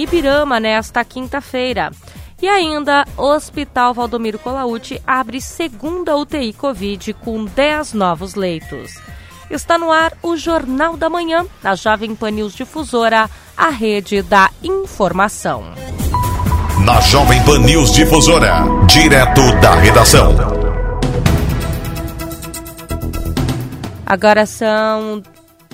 em Ibirama nesta quinta-feira. E ainda, Hospital Valdomiro Colauti abre segunda UTI Covid com 10 novos leitos. Está no ar o Jornal da Manhã, da Jovem Pan News Difusora, a rede da informação. Na Jovem Pan News Difusora, direto da redação. Agora são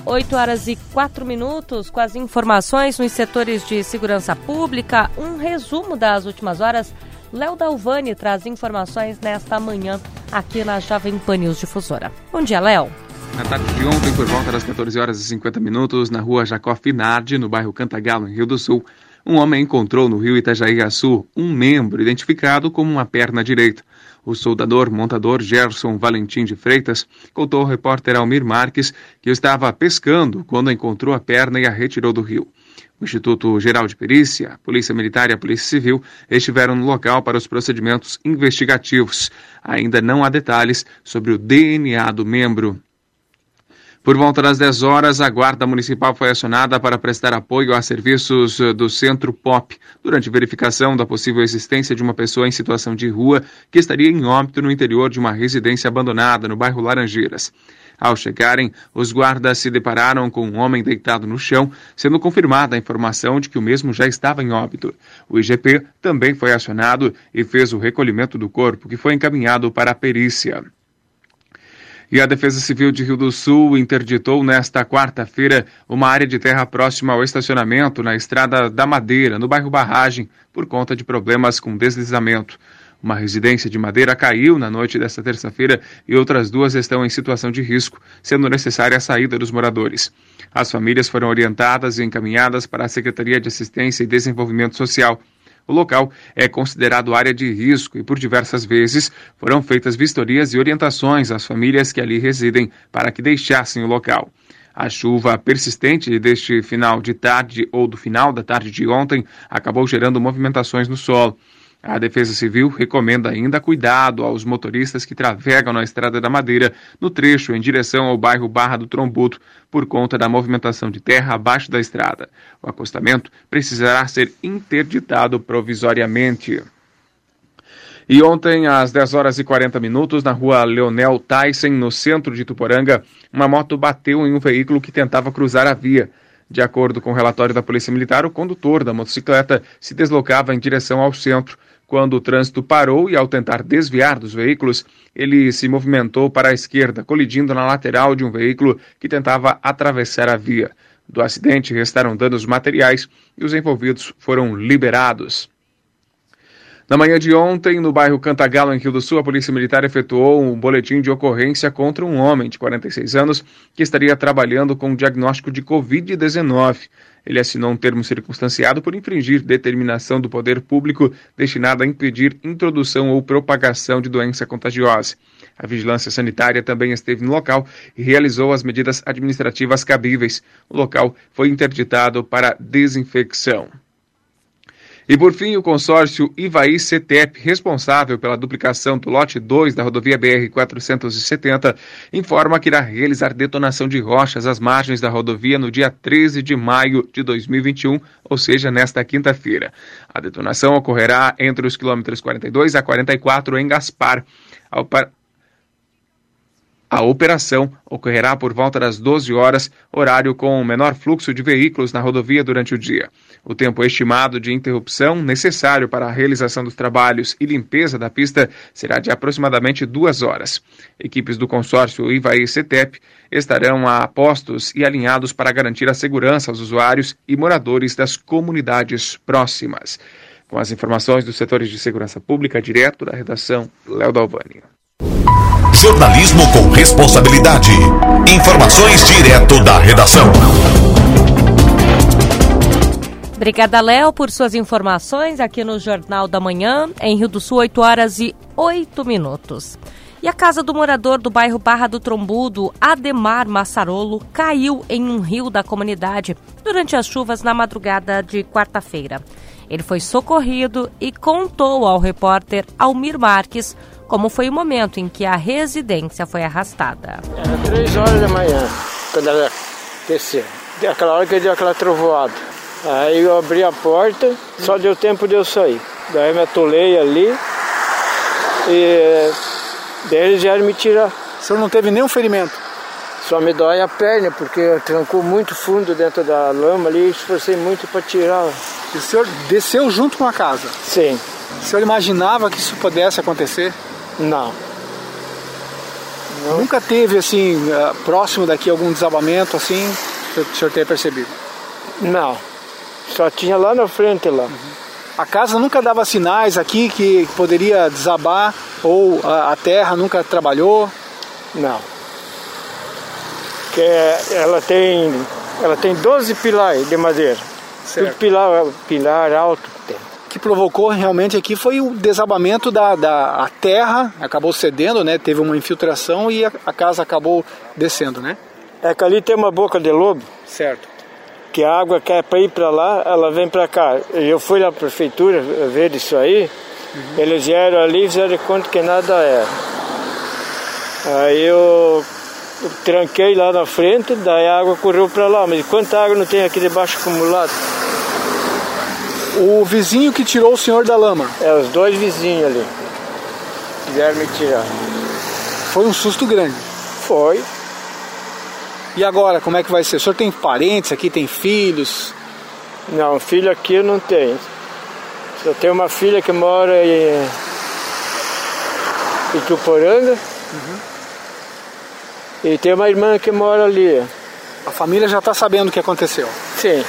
8 horas e 4 minutos com as informações nos setores de segurança pública. Um resumo das últimas horas. Léo Dalvani traz informações nesta manhã aqui na Jovem Pan News Difusora. Bom dia, Léo. Na tarde de ontem, por volta das 14 horas e 50 minutos, na rua Jacó Finardi, no bairro Cantagalo, em Rio do Sul, um homem encontrou no rio Itajaí-Açu um membro identificado como uma perna direita. O soldador montador Gerson Valentim de Freitas contou ao repórter Almir Marques que estava pescando quando encontrou a perna e a retirou do rio. O Instituto Geral de Perícia, a Polícia Militar e a Polícia Civil estiveram no local para os procedimentos investigativos. Ainda não há detalhes sobre o DNA do membro. Por volta das 10 horas, a Guarda Municipal foi acionada para prestar apoio a serviços eh, do Centro POP, durante verificação da possível existência de uma pessoa em situação de rua que estaria em óbito no interior de uma residência abandonada no bairro Laranjeiras. Ao chegarem, os guardas se depararam com um homem deitado no chão, sendo confirmada a informação de que o mesmo já estava em óbito. O IGP também foi acionado e fez o recolhimento do corpo, que foi encaminhado para a perícia. E a Defesa Civil de Rio do Sul interditou nesta quarta-feira uma área de terra próxima ao estacionamento na Estrada da Madeira, no bairro Barragem, por conta de problemas com deslizamento. Uma residência de madeira caiu na noite desta terça-feira e outras duas estão em situação de risco, sendo necessária a saída dos moradores. As famílias foram orientadas e encaminhadas para a Secretaria de Assistência e Desenvolvimento Social. O local é considerado área de risco e, por diversas vezes, foram feitas vistorias e orientações às famílias que ali residem para que deixassem o local. A chuva persistente deste final de tarde ou do final da tarde de ontem acabou gerando movimentações no solo. A Defesa Civil recomenda ainda cuidado aos motoristas que trafegam na Estrada da Madeira, no trecho em direção ao bairro Barra do Trombuto, por conta da movimentação de terra abaixo da estrada. O acostamento precisará ser interditado provisoriamente. E ontem, às 10 horas e 40 minutos, na rua Leonel Tyson, no centro de Tuporanga, uma moto bateu em um veículo que tentava cruzar a via. De acordo com o relatório da Polícia Militar, o condutor da motocicleta se deslocava em direção ao centro quando o trânsito parou e, ao tentar desviar dos veículos, ele se movimentou para a esquerda, colidindo na lateral de um veículo que tentava atravessar a via. Do acidente restaram danos materiais e os envolvidos foram liberados. Na manhã de ontem, no bairro Cantagalo, em Rio do Sul, a Polícia Militar efetuou um boletim de ocorrência contra um homem de 46 anos que estaria trabalhando com diagnóstico de Covid-19. Ele assinou um termo circunstanciado por infringir determinação do poder público destinada a impedir introdução ou propagação de doença contagiosa. A vigilância sanitária também esteve no local e realizou as medidas administrativas cabíveis. O local foi interditado para desinfecção. E por fim, o consórcio Ivaí CETEP, responsável pela duplicação do lote 2 da rodovia BR-470, informa que irá realizar detonação de rochas às margens da rodovia no dia 13 de maio de 2021, ou seja, nesta quinta-feira. A detonação ocorrerá entre os quilômetros 42 a 44 em Gaspar. A operação ocorrerá por volta das 12 horas, horário com menor fluxo de veículos na rodovia durante o dia. O tempo estimado de interrupção necessário para a realização dos trabalhos e limpeza da pista será de aproximadamente duas horas. Equipes do consórcio Ivaí CETEP estarão a postos e alinhados para garantir a segurança aos usuários e moradores das comunidades próximas. Com as informações dos setores de segurança pública, direto da redação, Léo Dalvani. Jornalismo com responsabilidade. Informações direto da redação. Obrigada, Léo, por suas informações aqui no Jornal da Manhã, em Rio do Sul, 8 horas e 8 minutos. E a casa do morador do bairro Barra do Trombudo, Ademar Massarolo, caiu em um rio da comunidade durante as chuvas na madrugada de quarta-feira. Ele foi socorrido e contou ao repórter Almir Marques como foi o momento em que a residência foi arrastada. Era três horas da manhã, quando ela desceu. Aquela hora que deu aquela trovoada. Aí eu abri a porta, só deu tempo de eu sair. Daí me atolei ali e daí eles vieram me tirar. O senhor não teve nenhum ferimento? Só me dói a perna, porque trancou muito fundo dentro da lama ali e esforcei muito para tirar. E o senhor desceu junto com a casa? Sim. O senhor imaginava que isso pudesse acontecer? Não. Não. Nunca teve, assim, eh, próximo daqui algum desabamento, assim, que o senhor tenha percebido? Não. Só tinha lá na frente lá. A casa nunca dava sinais aqui que poderia desabar ou a, a terra nunca trabalhou? Não. Que ela tem ela tem 12 pilares de madeira. Certo. Tudo pilar, pilar alto que tem. Que provocou realmente aqui foi o desabamento da, da a terra, acabou cedendo, né? Teve uma infiltração e a, a casa acabou descendo, né? É que ali tem uma boca de lobo, Certo. que a água quer para ir para lá, ela vem para cá. Eu fui na prefeitura ver isso aí, eles vieram ali e fizeram conta que nada era. Aí eu tranquei lá na frente, daí a água correu para lá, mas quanta água não tem aqui debaixo acumulado? O vizinho que tirou o senhor da lama, É os dois vizinhos ali. Vieram me tirar. foi um susto grande. Foi. E agora, como é que vai ser? O senhor tem parentes aqui, tem filhos? Não, filho aqui eu não tenho. Só tenho uma filha que mora em Ituporanga. E tem uma irmã que mora ali. A família já está sabendo o que aconteceu. Sim.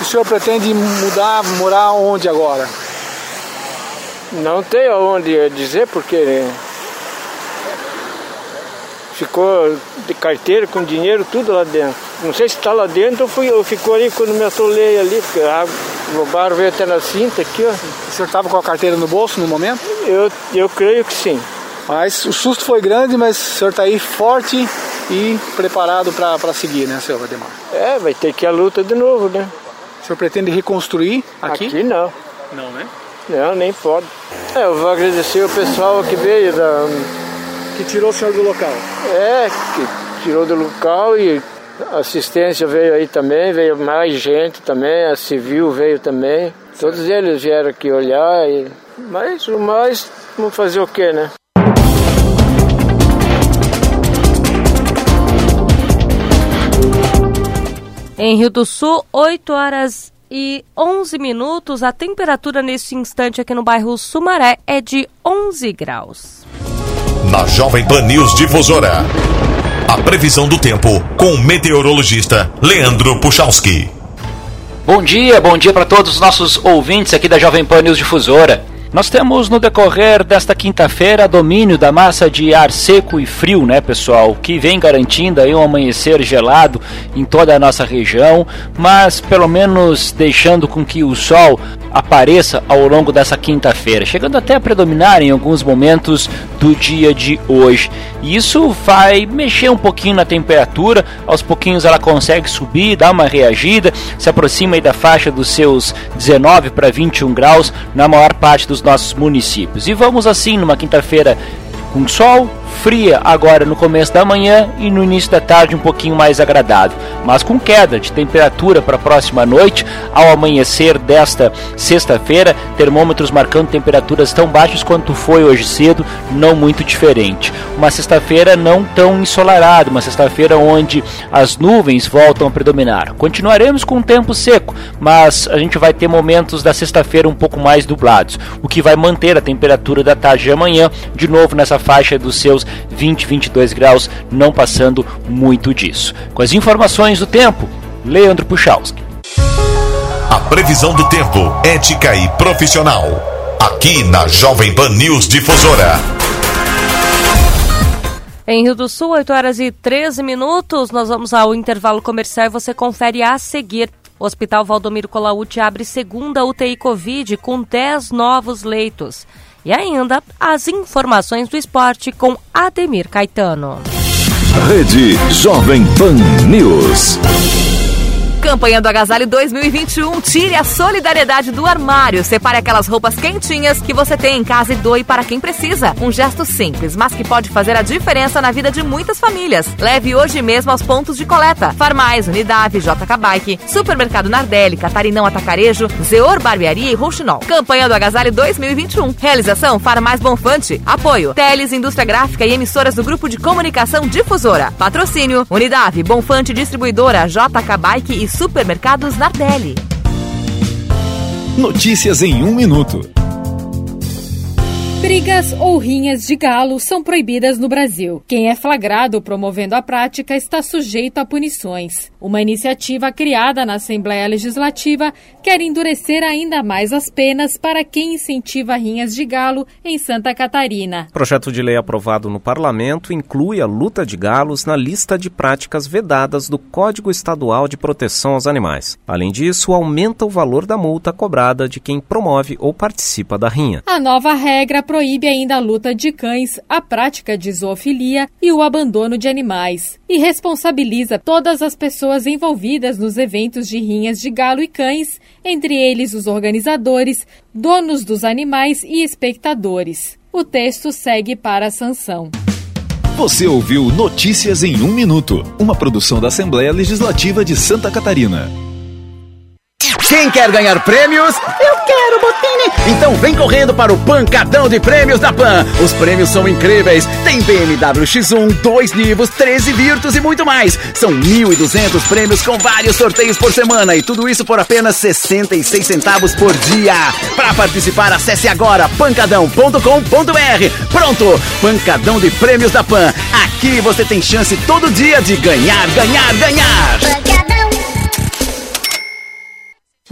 O senhor pretende mudar, morar onde agora? Não tem aonde dizer porque ficou de carteira com dinheiro tudo lá dentro. Não sei se está lá dentro ou, fui, ou ficou ali quando me atolei ali, porque a roubaram veio até na cinta aqui, ó. O senhor estava com a carteira no bolso no momento? Eu, eu creio que sim. Mas o susto foi grande, mas o senhor está aí forte e preparado para seguir, né, senhor Ademar? É, vai ter que ir a luta de novo, né? O senhor pretende reconstruir aqui? Aqui não. Não, né? Não, nem pode. É, eu vou agradecer o pessoal que veio da. Que tirou o senhor do local. É, que tirou do local e a assistência veio aí também, veio mais gente também, a civil veio também. Todos eles vieram aqui olhar, e... mas o mais, vamos fazer o quê, né? Em Rio do Sul, 8 horas e 11 minutos. A temperatura neste instante aqui no bairro Sumaré é de 11 graus. Na Jovem Pan News Difusora. A previsão do tempo com o meteorologista Leandro Puchalski. Bom dia, bom dia para todos os nossos ouvintes aqui da Jovem Pan News Difusora. Nós temos no decorrer desta quinta-feira domínio da massa de ar seco e frio, né, pessoal? Que vem garantindo aí um amanhecer gelado em toda a nossa região, mas pelo menos deixando com que o sol apareça ao longo dessa quinta-feira, chegando até a predominar em alguns momentos do dia de hoje. E isso vai mexer um pouquinho na temperatura, aos pouquinhos ela consegue subir, dar uma reagida, se aproxima aí da faixa dos seus 19 para 21 graus na maior parte dos nossos municípios. E vamos assim numa quinta-feira com sol, fria agora no começo da manhã e no início da tarde um pouquinho mais agradável, mas com queda de temperatura para a próxima noite, ao amanhecer desta sexta-feira, termômetros marcando temperaturas tão baixas quanto foi hoje cedo, não muito diferente. Uma sexta-feira não tão ensolarada, uma sexta-feira onde as nuvens voltam a predominar. Continuaremos com um tempo seco, mas a gente vai ter momentos da sexta-feira um pouco mais dublados, o que vai manter a temperatura da tarde de amanhã de novo nessa faixa dos seus 20, 22 graus, não passando muito disso. Com as informações do tempo, Leandro Puchalski. A previsão do tempo, ética e profissional. Aqui na Jovem Pan News Difusora. Em Rio do Sul, 8 horas e 13 minutos, nós vamos ao intervalo comercial e você confere a seguir. O Hospital Valdomiro Colaúti abre segunda UTI Covid com 10 novos leitos. E ainda as informações do esporte com Ademir Caetano. Rede Jovem Pan News. Campanha do Agasalho 2021. Tire a solidariedade do armário. Separe aquelas roupas quentinhas que você tem em casa e doe para quem precisa. Um gesto simples, mas que pode fazer a diferença na vida de muitas famílias. Leve hoje mesmo aos pontos de coleta. Farmais, Unidade, JK Bike, Supermercado Nardelli, Catarinão Atacarejo, Zeor Barbearia e Rouxinol. Campanha do Agasalho 2021. Realização Farmais Bonfante. Apoio Teles, Indústria Gráfica e emissoras do Grupo de Comunicação Difusora. Patrocínio Unidade, Bonfante Distribuidora, JK Bike e Supermercados Nardelli. Notícias em um minuto. Brigas ou rinhas de galo são proibidas no Brasil. Quem é flagrado promovendo a prática está sujeito a punições. Uma iniciativa criada na Assembleia Legislativa quer endurecer ainda mais as penas para quem incentiva rinhas de galo em Santa Catarina. O projeto de lei aprovado no parlamento inclui a luta de galos na lista de práticas vedadas do Código Estadual de Proteção aos Animais. Além disso, aumenta o valor da multa cobrada de quem promove ou participa da rinha. A nova regra proíbe ainda a luta de cães, a prática de zoofilia e o abandono de animais, e responsabiliza todas as pessoas envolvidas nos eventos de rinhas de galo e cães, entre eles os organizadores, donos dos animais e espectadores. O texto segue para a sanção. Você ouviu Notícias em um Minuto, uma produção da Assembleia Legislativa de Santa Catarina. Quem quer ganhar prêmios? Eu quero, Botini! Então vem correndo para o Pancadão de Prêmios da Pan. Os prêmios são incríveis. Tem BMW X1, dois Nivos, 13 Virtus e muito mais. São 1.200 prêmios com vários sorteios por semana e tudo isso por apenas 66 centavos por dia. Para participar, acesse agora pancadão.com.br. Pronto! Pancadão de Prêmios da Pan. Aqui você tem chance todo dia de ganhar, ganhar, ganhar. Pancadão.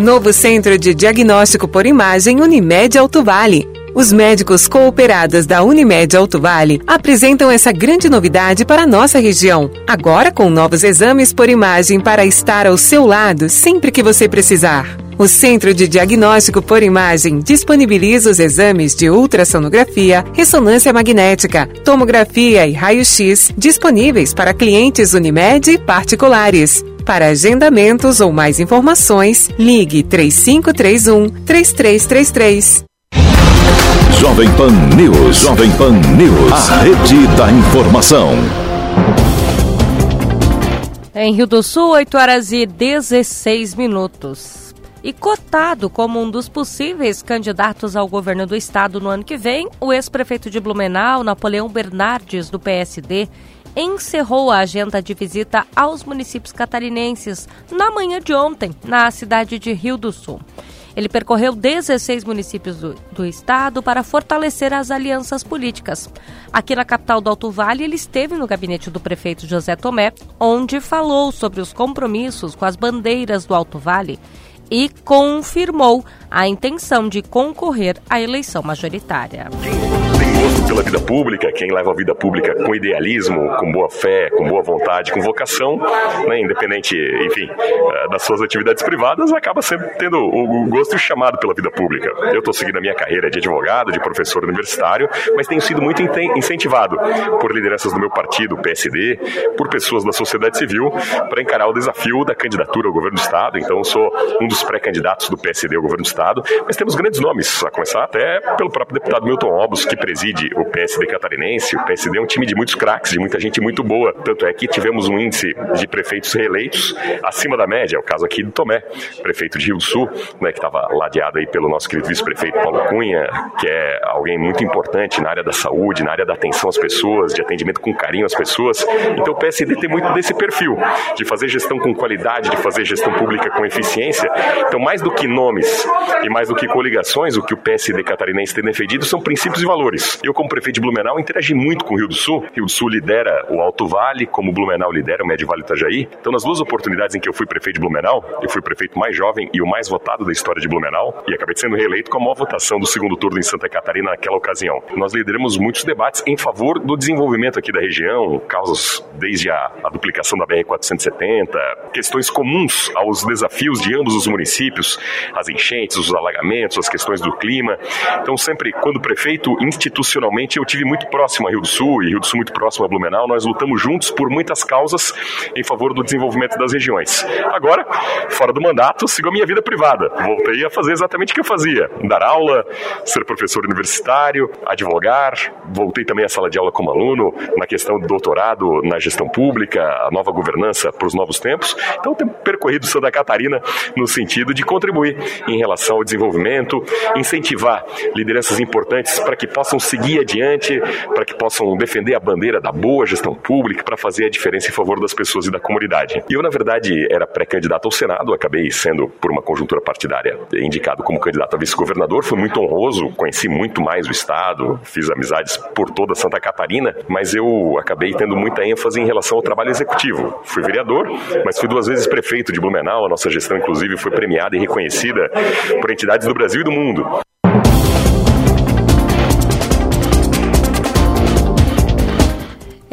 Novo Centro de Diagnóstico por Imagem Unimed Alto Vale. Os médicos cooperados da Unimed Alto Vale apresentam essa grande novidade para a nossa região. Agora com novos exames por imagem para estar ao seu lado sempre que você precisar. O Centro de Diagnóstico por Imagem disponibiliza os exames de ultrassonografia, ressonância magnética, tomografia e raio-x disponíveis para clientes Unimed particulares. Para agendamentos ou mais informações, ligue 3531 3333. Jovem Pan News. Jovem Pan News. A rede da informação. Em Rio do Sul, 8 horas e 16 minutos. E cotado como um dos possíveis candidatos ao governo do estado no ano que vem, o ex-prefeito de Blumenau, Napoleão Bernardes, do PSD, encerrou a agenda de visita aos municípios catarinenses na manhã de ontem, na cidade de Rio do Sul. Ele percorreu 16 municípios do, do, estado para fortalecer as alianças políticas. Aqui na capital do Alto Vale, ele esteve no gabinete do prefeito José Tomé, onde falou sobre os compromissos com as bandeiras do Alto Vale e confirmou a intenção de concorrer à eleição majoritária pela vida pública, quem leva a vida pública com idealismo, com boa fé, com boa vontade, com vocação, né, independente, enfim, eh, das suas atividades privadas, acaba sempre tendo o gosto o chamado pela vida pública. Eu estou seguindo a minha carreira de advogado, de professor universitário, mas tenho sido muito incentivado por lideranças do meu partido, o PSD, por pessoas da sociedade civil, para encarar o desafio da candidatura ao governo do Estado. Então, sou um dos pré-candidatos do PSD ao governo do Estado, mas temos grandes nomes, a começar até pelo próprio deputado Milton Obos, que preside preside o PSD catarinense. O PSD é um time de muitos craques, de muita gente muito boa. Tanto é que tivemos um índice de prefeitos reeleitos acima da média. É o caso aqui do Tomé, prefeito de Rio do Sul, né, que estava ladeado aí pelo nosso querido vice-prefeito Paulo Cunha, que é alguém muito importante na área da saúde, na área da atenção às pessoas, de atendimento com carinho às pessoas. Então o PSD tem muito desse perfil, de fazer gestão com qualidade, de fazer gestão pública com eficiência. Então, mais do que nomes e mais do que coligações, o que o PSD catarinense tem defendido são princípios e valores. Eu, como prefeito de Blumenau, interagi muito com o Rio do Sul. Rio do Sul lidera o Alto Vale, como Blumenau lidera o Médio Vale Itajaí. Então, nas duas oportunidades em que eu fui prefeito de Blumenau, eu fui o prefeito mais jovem e o mais votado da história de Blumenau e acabei sendo reeleito com a maior votação do segundo turno em Santa Catarina naquela ocasião. Nós lideramos muitos debates em favor do desenvolvimento aqui da região, causas desde a, a duplicação da BR-470, questões comuns aos desafios de ambos os municípios, as enchentes, os alagamentos, as questões do clima. Então, sempre, quando prefeito, institucionalmente eu tive muito próximo a Rio do Sul e Rio do Sul muito próximo a Blumenau. Nós lutamos juntos por muitas causas em favor do desenvolvimento das regiões. Agora, fora do mandato, sigo a minha vida privada. Voltei a fazer exatamente o que eu fazia: dar aula, ser professor universitário, advogar. Voltei também à sala de aula como aluno na questão do doutorado na gestão pública, a nova governança para os novos tempos. Então, tenho percorrido Santa Catarina no sentido de contribuir em relação ao desenvolvimento, incentivar lideranças importantes para que possam seguir adiante, para que possam defender a bandeira da boa gestão pública, para fazer a diferença em favor das pessoas e da comunidade. E eu, na verdade, era pré-candidato ao Senado, acabei sendo, por uma conjuntura partidária, indicado como candidato a vice-governador. Foi muito honroso, conheci muito mais o Estado, fiz amizades por toda Santa Catarina, mas eu acabei tendo muita ênfase em relação ao trabalho executivo. Fui vereador, mas fui duas vezes prefeito de Blumenau, a nossa gestão, inclusive, foi premiada e reconhecida por entidades do Brasil e do mundo.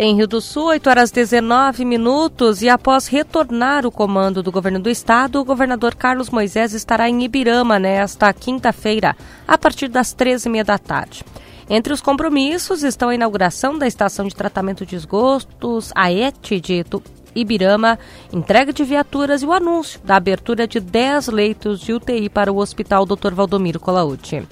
Em Rio do Sul, 8 horas 19 minutos, e após retornar o comando do governo do estado, o governador Carlos Moisés estará em Ibirama nesta quinta-feira, a partir das 13h30 da tarde. Entre os compromissos estão a inauguração da estação de tratamento de esgotos, a ET de Ibirama, entrega de viaturas e o anúncio da abertura de 10 leitos de UTI para o Hospital Dr. Valdomiro Colauti.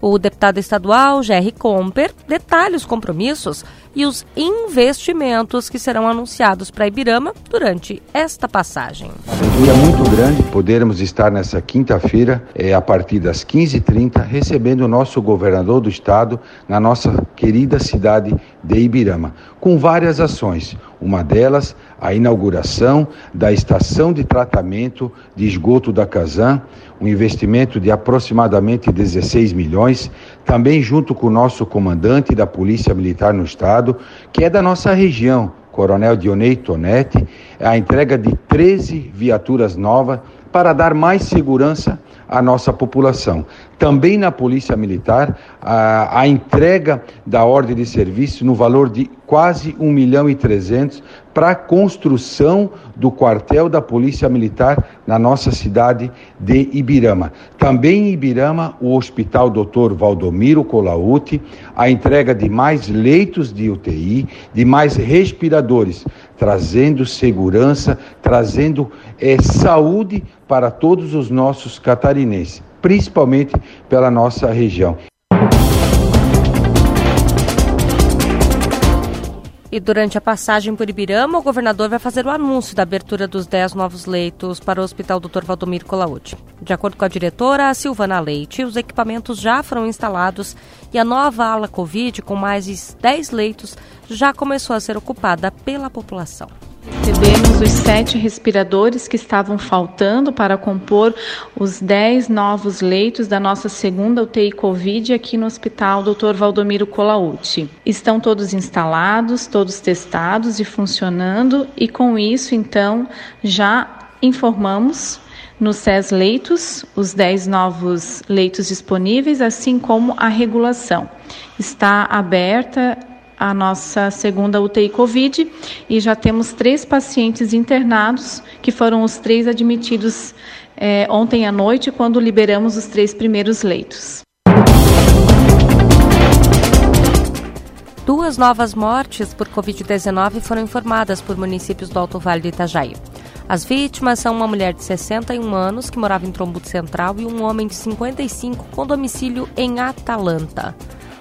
O deputado estadual, Jerry Comper, detalha os compromissos e os investimentos que serão anunciados para Ibirama durante esta passagem. Um muito grande podermos estar nessa quinta-feira, é, a partir das 15h30, recebendo o nosso governador do estado na nossa querida cidade de Ibirama, com várias ações. Uma delas, a inauguração da estação de tratamento de esgoto da Casan, um investimento de aproximadamente 16 milhões, também junto com o nosso comandante da Polícia Militar no Estado, que é da nossa região, Coronel Dionei Tonetti, a entrega de 13 viaturas novas para dar mais segurança à nossa população. Também na Polícia Militar, a, a entrega da ordem de serviço no valor de quase 1 milhão e 300 para a construção do quartel da Polícia Militar na nossa cidade de Ibirama. Também em Ibirama, o Hospital Dr. Valdomiro Colauti, a entrega de mais leitos de UTI, de mais respiradores, trazendo segurança, trazendo é, saúde para todos os nossos catarinenses, principalmente pela nossa região. E durante a passagem por Ibirama, o governador vai fazer o anúncio da abertura dos 10 novos leitos para o Hospital Dr. Valdomiro Colauti. De acordo com a diretora Silvana Leite, os equipamentos já foram instalados e a nova ala Covid, com mais de 10 leitos, já começou a ser ocupada pela população. Recebemos os sete respiradores que estavam faltando para compor os dez novos leitos da nossa segunda UTI Covid aqui no Hospital Dr. Valdomiro Colauti. Estão todos instalados, todos testados e funcionando, e com isso, então, já informamos no SES Leitos, os 10 novos leitos disponíveis, assim como a regulação. Está aberta a nossa segunda UTI Covid e já temos três pacientes internados, que foram os três admitidos é, ontem à noite, quando liberamos os três primeiros leitos. Duas novas mortes por Covid-19 foram informadas por municípios do Alto Vale do Itajaí. As vítimas são uma mulher de 61 anos que morava em Trombuto Central e um homem de 55 com domicílio em Atalanta.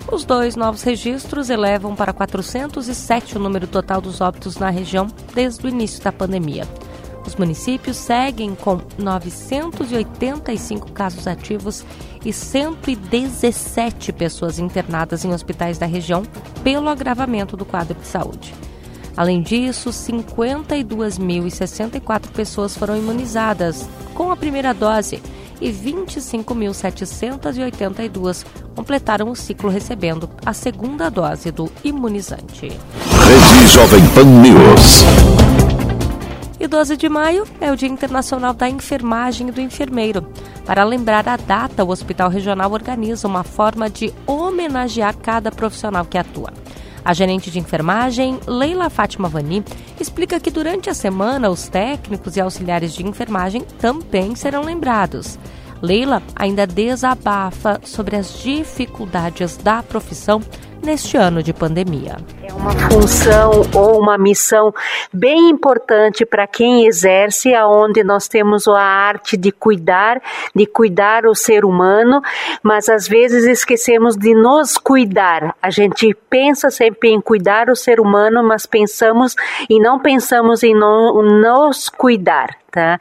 Os dois novos registros elevam para 407 o número total dos óbitos na região desde o início da pandemia. Os municípios seguem com 985 casos ativos e 117 pessoas internadas em hospitais da região pelo agravamento do quadro de saúde. Além disso, 52.064 pessoas foram imunizadas com a primeira dose e 25.782 completaram o ciclo recebendo a segunda dose do imunizante. Rede Jovem Pan News. E 12 de maio é o Dia Internacional da Enfermagem e do Enfermeiro. Para lembrar a data, o Hospital Regional organiza uma forma de homenagear cada profissional que atua. A gerente de enfermagem, Leila Fátima Vani, explica que durante a semana os técnicos e auxiliares de enfermagem também serão lembrados. Leila ainda desabafa sobre as dificuldades da profissão neste ano de pandemia. Uma função ou uma missão bem importante para quem exerce, aonde nós temos a arte de cuidar, de cuidar o ser humano, mas às vezes esquecemos de nos cuidar. A gente pensa sempre em cuidar o ser humano, mas pensamos e não pensamos em no, nos cuidar. Tá?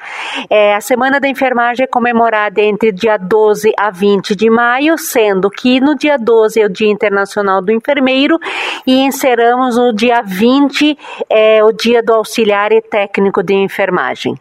É, a Semana da Enfermagem é comemorada entre dia 12 a 20 de maio, sendo que no dia 12 é o Dia Internacional do Enfermeiro e encerramos no dia 20 é, o Dia do Auxiliar e Técnico de Enfermagem.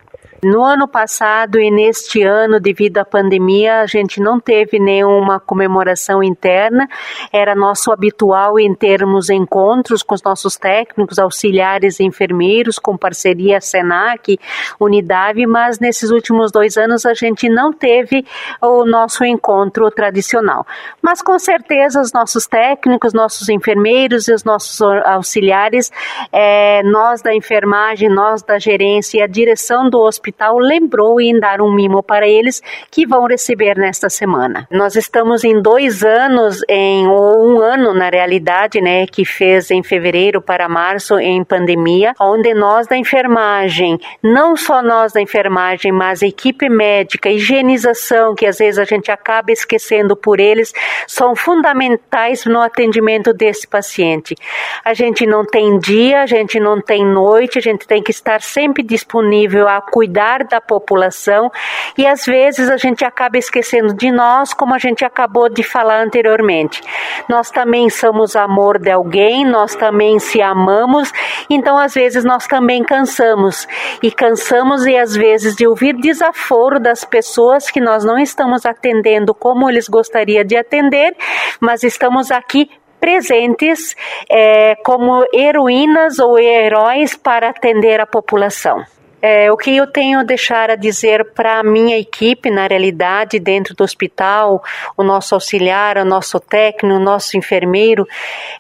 No ano passado e neste ano, devido à pandemia, a gente não teve nenhuma comemoração interna. Era nosso habitual em termos encontros com os nossos técnicos, auxiliares e enfermeiros, com parceria Senac, Unidade, mas nesses últimos dois anos a gente não teve o nosso encontro tradicional. Mas com certeza os nossos técnicos, nossos enfermeiros e os nossos auxiliares, é, nós da enfermagem, nós da gerência e a direção do hospital lembrou em dar um mimo para eles que vão receber nesta semana. Nós estamos em dois anos, em ou um ano na realidade, né, que fez em fevereiro para março em pandemia, onde nós da enfermagem, não só nós da enfermagem, mas a equipe médica, higienização, que às vezes a gente acaba esquecendo por eles, são fundamentais no atendimento desse paciente. A gente não tem dia, a gente não tem noite, a gente tem que estar sempre disponível a cuidar cuidar da população e às vezes a gente acaba esquecendo de nós, como a gente acabou de falar anteriormente. Nós também somos amor de alguém, nós também se amamos, então às vezes nós também cansamos e cansamos e às vezes de ouvir desaforo das pessoas que nós não estamos atendendo como eles gostariam de atender, mas estamos aqui presentes é, como heroínas ou heróis para atender a população. É, o que eu tenho a deixar a dizer para a minha equipe, na realidade, dentro do hospital, o nosso auxiliar, o nosso técnico, o nosso enfermeiro,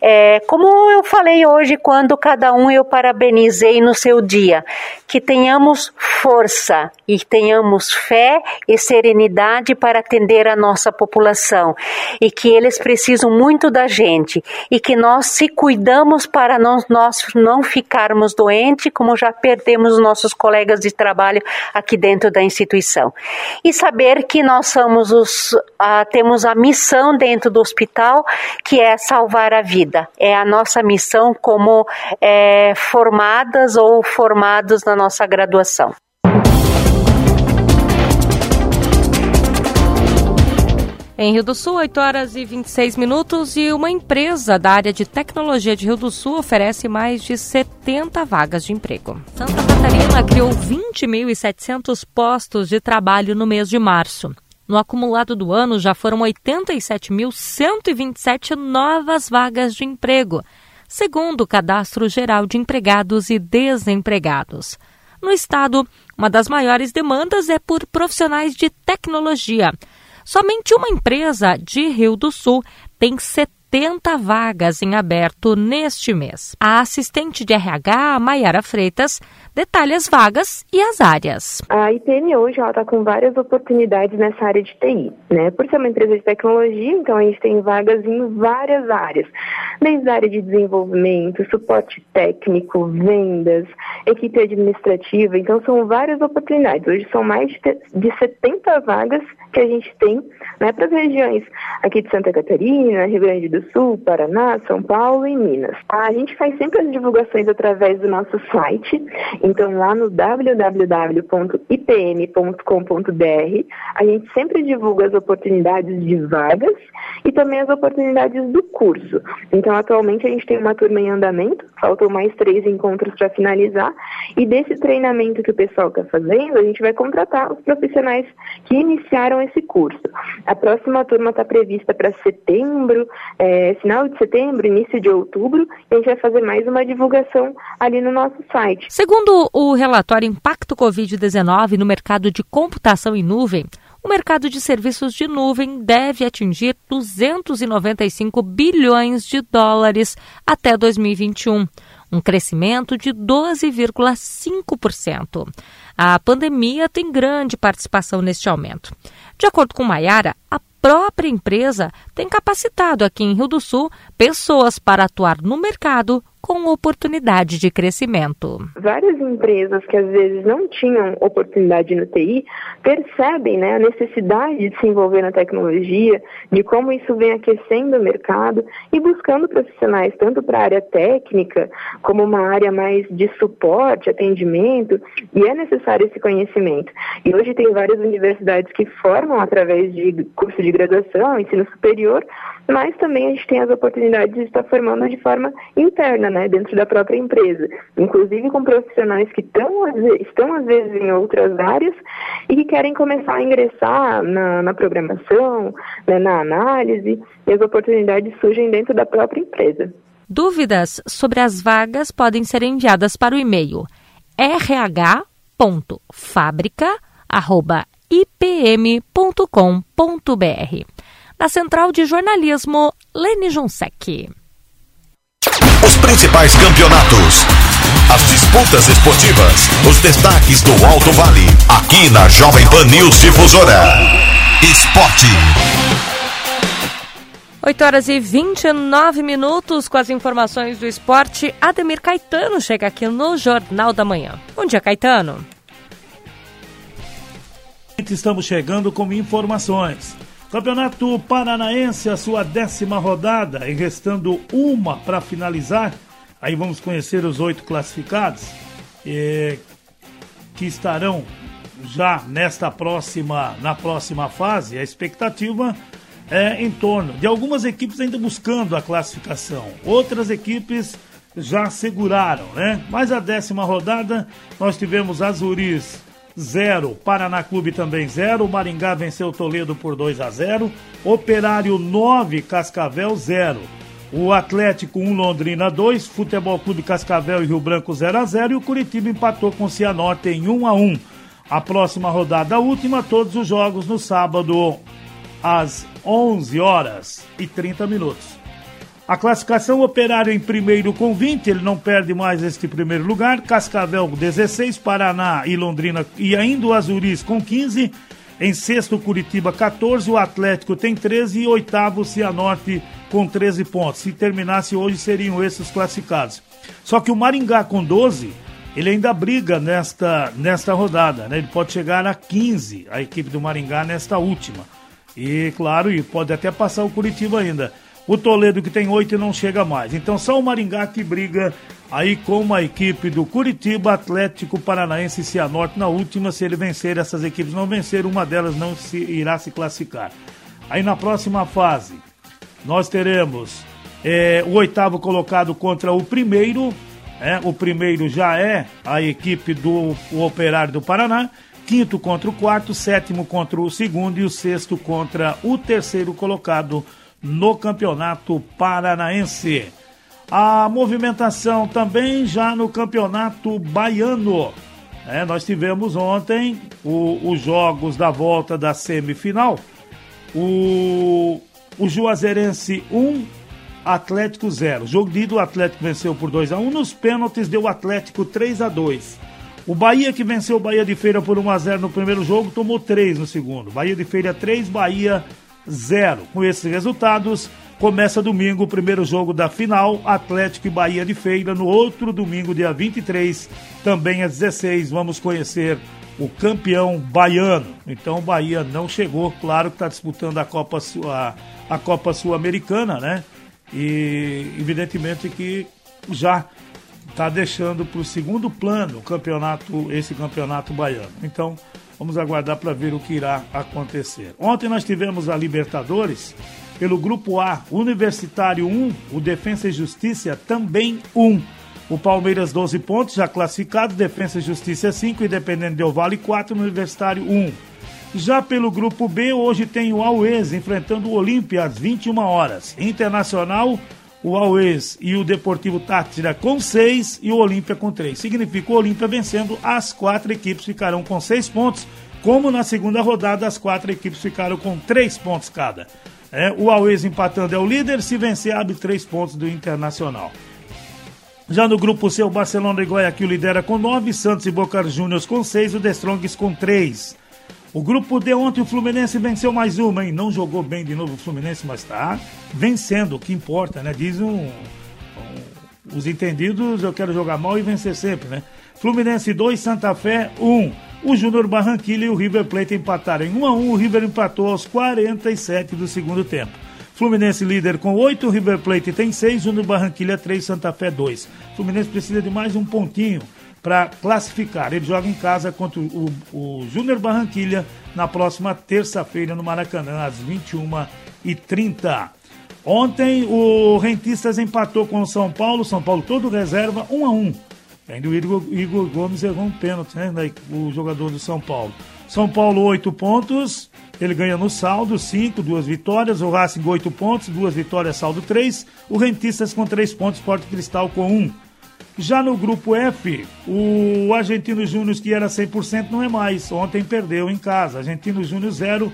é, como eu falei hoje, quando cada um eu parabenizei no seu dia, que tenhamos força e tenhamos fé e serenidade para atender a nossa população e que eles precisam muito da gente e que nós se cuidamos para não, nós não ficarmos doentes, como já perdemos nossos colegas colegas de trabalho aqui dentro da instituição. E saber que nós somos os, temos a missão dentro do hospital, que é salvar a vida. É a nossa missão como é, formadas ou formados na nossa graduação. Em Rio do Sul, 8 horas e 26 minutos, e uma empresa da área de tecnologia de Rio do Sul oferece mais de 70 vagas de emprego. Santa Catarina criou 20.700 postos de trabalho no mês de março. No acumulado do ano, já foram 87.127 novas vagas de emprego, segundo o Cadastro Geral de Empregados e Desempregados. No estado, uma das maiores demandas é por profissionais de tecnologia. Somente uma empresa de Rio do Sul tem 70 vagas em aberto neste mês. A assistente de RH, Maiara Freitas, detalhe as vagas e as áreas. A IPM hoje está com várias oportunidades nessa área de TI. Né? Por ser uma empresa de tecnologia, então a gente tem vagas em várias áreas, desde a área de desenvolvimento, suporte técnico, vendas, equipe administrativa, então são várias oportunidades. Hoje são mais de 70 vagas que a gente tem né, para as regiões aqui de Santa Catarina, Rio Grande do Sul, Paraná, São Paulo e Minas. A gente faz sempre as divulgações através do nosso site, então lá no www.ipm.com.br a gente sempre divulga as oportunidades de vagas e também as oportunidades do curso. Então atualmente a gente tem uma turma em andamento, faltam mais três encontros para finalizar e desse treinamento que o pessoal está fazendo, a gente vai contratar os profissionais que iniciaram esse curso. A próxima turma está prevista para setembro, é, final de setembro, início de outubro, e a gente vai fazer mais uma divulgação ali no nosso site. Segundo o relatório Impacto Covid-19 no mercado de computação em nuvem, o mercado de serviços de nuvem deve atingir 295 bilhões de dólares até 2021, um crescimento de 12,5%. A pandemia tem grande participação neste aumento. De acordo com Maiara, a própria empresa tem capacitado aqui em Rio do Sul pessoas para atuar no mercado com oportunidade de crescimento. Várias empresas que às vezes não tinham oportunidade no TI percebem né, a necessidade de se envolver na tecnologia, de como isso vem aquecendo o mercado e buscando profissionais tanto para a área técnica como uma área mais de suporte, atendimento, e é necessário esse conhecimento. E hoje tem várias universidades que formam através de curso de graduação, ensino superior, mas também a gente tem as oportunidades de estar formando de forma interna, né, dentro da própria empresa, inclusive com profissionais que tão, estão às vezes em outras áreas e que querem começar a ingressar na, na programação, né, na análise, e as oportunidades surgem dentro da própria empresa. Dúvidas sobre as vagas podem ser enviadas para o e-mail rh.fabrica.ipm.com.br na Central de Jornalismo, Lene Junsec. Os principais campeonatos, as disputas esportivas, os destaques do Alto Vale, aqui na Jovem Pan News Difusora. Esporte. 8 horas e 29 minutos com as informações do esporte. Ademir Caetano chega aqui no Jornal da Manhã. Bom dia, Caetano. Estamos chegando com informações. Campeonato Paranaense, a sua décima rodada, e restando uma para finalizar. Aí vamos conhecer os oito classificados eh, que estarão já nesta próxima, na próxima fase. A expectativa é em torno de algumas equipes ainda buscando a classificação, outras equipes já seguraram, né? Mas a décima rodada nós tivemos Azuris 0. Paraná Clube também 0. Maringá venceu Toledo por 2 a 0. Operário 9, Cascavel 0. O Atlético 1, Londrina 2. Futebol Clube Cascavel e Rio Branco 0 a 0. E o Curitiba empatou com o Cianorte em 1 a 1. A próxima rodada, a última, todos os jogos no sábado às 11 horas e 30 minutos. A classificação Operário em primeiro com 20, ele não perde mais este primeiro lugar. Cascavel 16, Paraná e Londrina e ainda o Azuris com 15. Em sexto, Curitiba 14, o Atlético tem 13 e oitavo, Cianorte com 13 pontos. Se terminasse hoje, seriam esses classificados. Só que o Maringá com 12, ele ainda briga nesta, nesta rodada, né? Ele pode chegar a 15, a equipe do Maringá nesta última. E claro, e pode até passar o Curitiba ainda. O Toledo que tem oito e não chega mais. Então só o Maringá que briga aí com a equipe do Curitiba, Atlético Paranaense e Cianorte na última. Se ele vencer, essas equipes não vencer, uma delas não se, irá se classificar. Aí na próxima fase, nós teremos é, o oitavo colocado contra o primeiro. É, o primeiro já é a equipe do Operário do Paraná. Quinto contra o quarto, sétimo contra o segundo e o sexto contra o terceiro colocado no Campeonato Paranaense. A movimentação também já no Campeonato Baiano. É, nós tivemos ontem o, os jogos da volta da semifinal. O, o Juazeirense 1, Atlético 0. Jogo de ida, o Atlético venceu por 2 a 1 Nos pênaltis deu o Atlético 3 a 2 O Bahia, que venceu o Bahia de Feira por 1 a 0 no primeiro jogo, tomou 3 no segundo. Bahia de Feira 3, Bahia 3 0. Com esses resultados, começa domingo o primeiro jogo da final, Atlético e Bahia de Feira. No outro domingo, dia 23, também às 16, vamos conhecer o campeão baiano. Então, o Bahia não chegou, claro que está disputando a Copa, a, a Copa Sul-Americana, né? E evidentemente que já está deixando para o segundo plano o campeonato, esse campeonato baiano. Então, Vamos aguardar para ver o que irá acontecer. Ontem nós tivemos a Libertadores pelo grupo A, Universitário 1, o Defensa e Justiça também 1. O Palmeiras 12 pontos, já classificado, Defensa e Justiça 5, Independente Del Vale 4, Universitário 1. Já pelo grupo B, hoje tem o Always enfrentando o Olímpia às 21 horas. Internacional o Always e o Deportivo Tátira com seis e o Olímpia com três. Significa o Olímpia vencendo, as quatro equipes ficarão com seis pontos, como na segunda rodada as quatro equipes ficaram com três pontos cada. É, o Always empatando é o líder, se vencer abre três pontos do Internacional. Já no grupo C, o Barcelona e Guayaquil lidera com nove, Santos e Boca Juniors com seis, o The Strongs com três. O grupo D ontem o Fluminense venceu mais uma, hein? Não jogou bem de novo o Fluminense, mas está vencendo, o que importa, né? Diz um, um, os entendidos, eu quero jogar mal e vencer sempre, né? Fluminense 2, Santa Fé 1. Um. O Júnior Barranquilla e o River Plate empataram em 1 um a 1. O River empatou aos 47 do segundo tempo. Fluminense líder com 8, River Plate tem 6, Júnior Barranquilla 3, Santa Fé 2. Fluminense precisa de mais um pontinho para classificar. Ele joga em casa contra o, o Júnior Barranquilha na próxima terça-feira no Maracanã, às 21h30. Ontem o Rentistas empatou com o São Paulo, São Paulo todo reserva, 1 a 1 Ainda o Igor, Igor Gomes errou um pênalti, né? O jogador do São Paulo. São Paulo, 8 pontos. Ele ganha no saldo, 5, duas vitórias. O Racing, 8 pontos, duas vitórias, saldo 3. O Rentistas com 3 pontos, Porto Cristal com 1. Já no grupo F, o Argentino Júnior, que era 100%, não é mais. Ontem perdeu em casa. Argentino Júnior 0,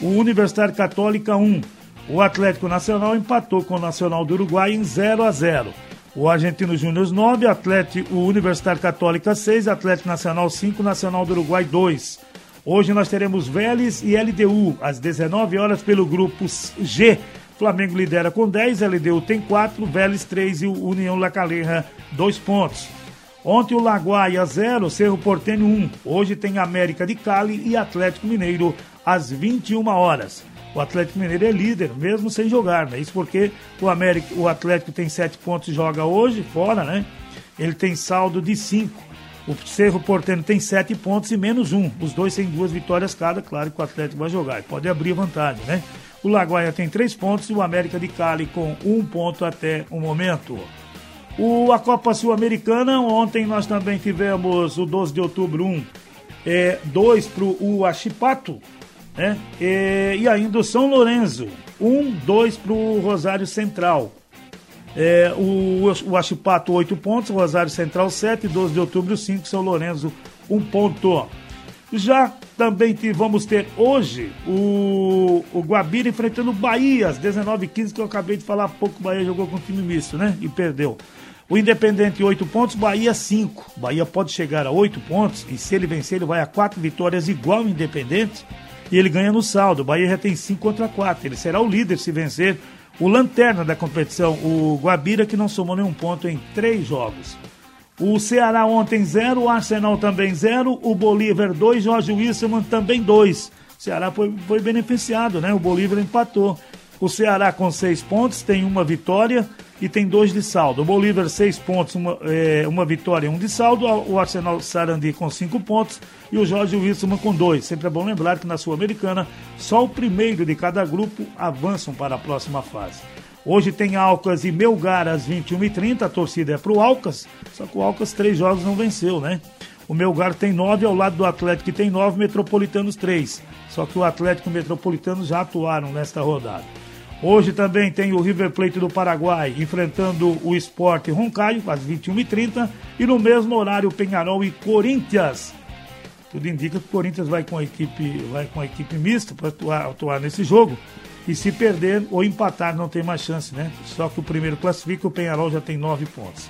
o Universidade Católica 1. O Atlético Nacional empatou com o Nacional do Uruguai em 0 a 0. O Argentino Júnior 9, Atlético, o Universidade Católica 6, Atlético Nacional 5, Nacional do Uruguai 2. Hoje nós teremos Vélez e LDU às 19 horas pelo grupo G. Flamengo lidera com 10, LDU tem 4, Vélez 3 e União La Calera 2 pontos. Ontem o Laguaia 0, Cerro Portenho 1. Hoje tem América de Cali e Atlético Mineiro às 21 horas. O Atlético Mineiro é líder, mesmo sem jogar, né? Isso porque o, América, o Atlético tem 7 pontos e joga hoje, fora, né? Ele tem saldo de 5. O Cerro Portenho tem 7 pontos e menos 1. Os dois têm duas vitórias cada, claro que o Atlético vai jogar. Pode abrir vantagem, né? O Laguaia tem três pontos e o América de Cali com um ponto até o momento. O, a Copa Sul-Americana, ontem nós também tivemos o 12 de outubro 1, é, 2 para o Achipato, né? É, e ainda o São Lourenço, 1, 2 para o Rosário Central. É, o, o Achipato 8 pontos, Rosário Central 7, 12 de outubro 5, São Lourenço 1 ponto. Já também vamos ter hoje o, o Guabira enfrentando o Bahia, às 19h15, que eu acabei de falar há pouco. O Bahia jogou com o time misto, né? E perdeu. O Independente 8 pontos, Bahia 5. Bahia pode chegar a 8 pontos e se ele vencer, ele vai a 4 vitórias igual o Independente e ele ganha no saldo. O Bahia já tem 5 contra 4. Ele será o líder se vencer o lanterna da competição, o Guabira, que não somou nenhum ponto em três jogos. O Ceará ontem zero, o Arsenal também zero, o Bolívar dois, Jorge Wilson também dois. O Ceará foi, foi beneficiado, né? O Bolívar empatou. O Ceará com seis pontos, tem uma vitória e tem dois de saldo. O Bolívar, seis pontos, uma, é, uma vitória e um de saldo. O Arsenal Sarandi com cinco pontos e o Jorge Wilson com dois. Sempre é bom lembrar que na Sul-Americana, só o primeiro de cada grupo avançam para a próxima fase. Hoje tem Alcas e Melgar às 21h30, a torcida é pro Alcas, só que o Alcas três jogos não venceu, né? O Melgar tem nove ao lado do Atlético que tem nove, Metropolitanos três. Só que o Atlético e o Metropolitano já atuaram nesta rodada. Hoje também tem o River Plate do Paraguai enfrentando o Sport Roncaio às 21h30 e no mesmo horário Penharol e Corinthians. Tudo indica que o Corinthians vai com a equipe, vai com a equipe mista para atuar, atuar nesse jogo. E se perder ou empatar, não tem mais chance, né? Só que o primeiro classifica, o Penharol já tem nove pontos.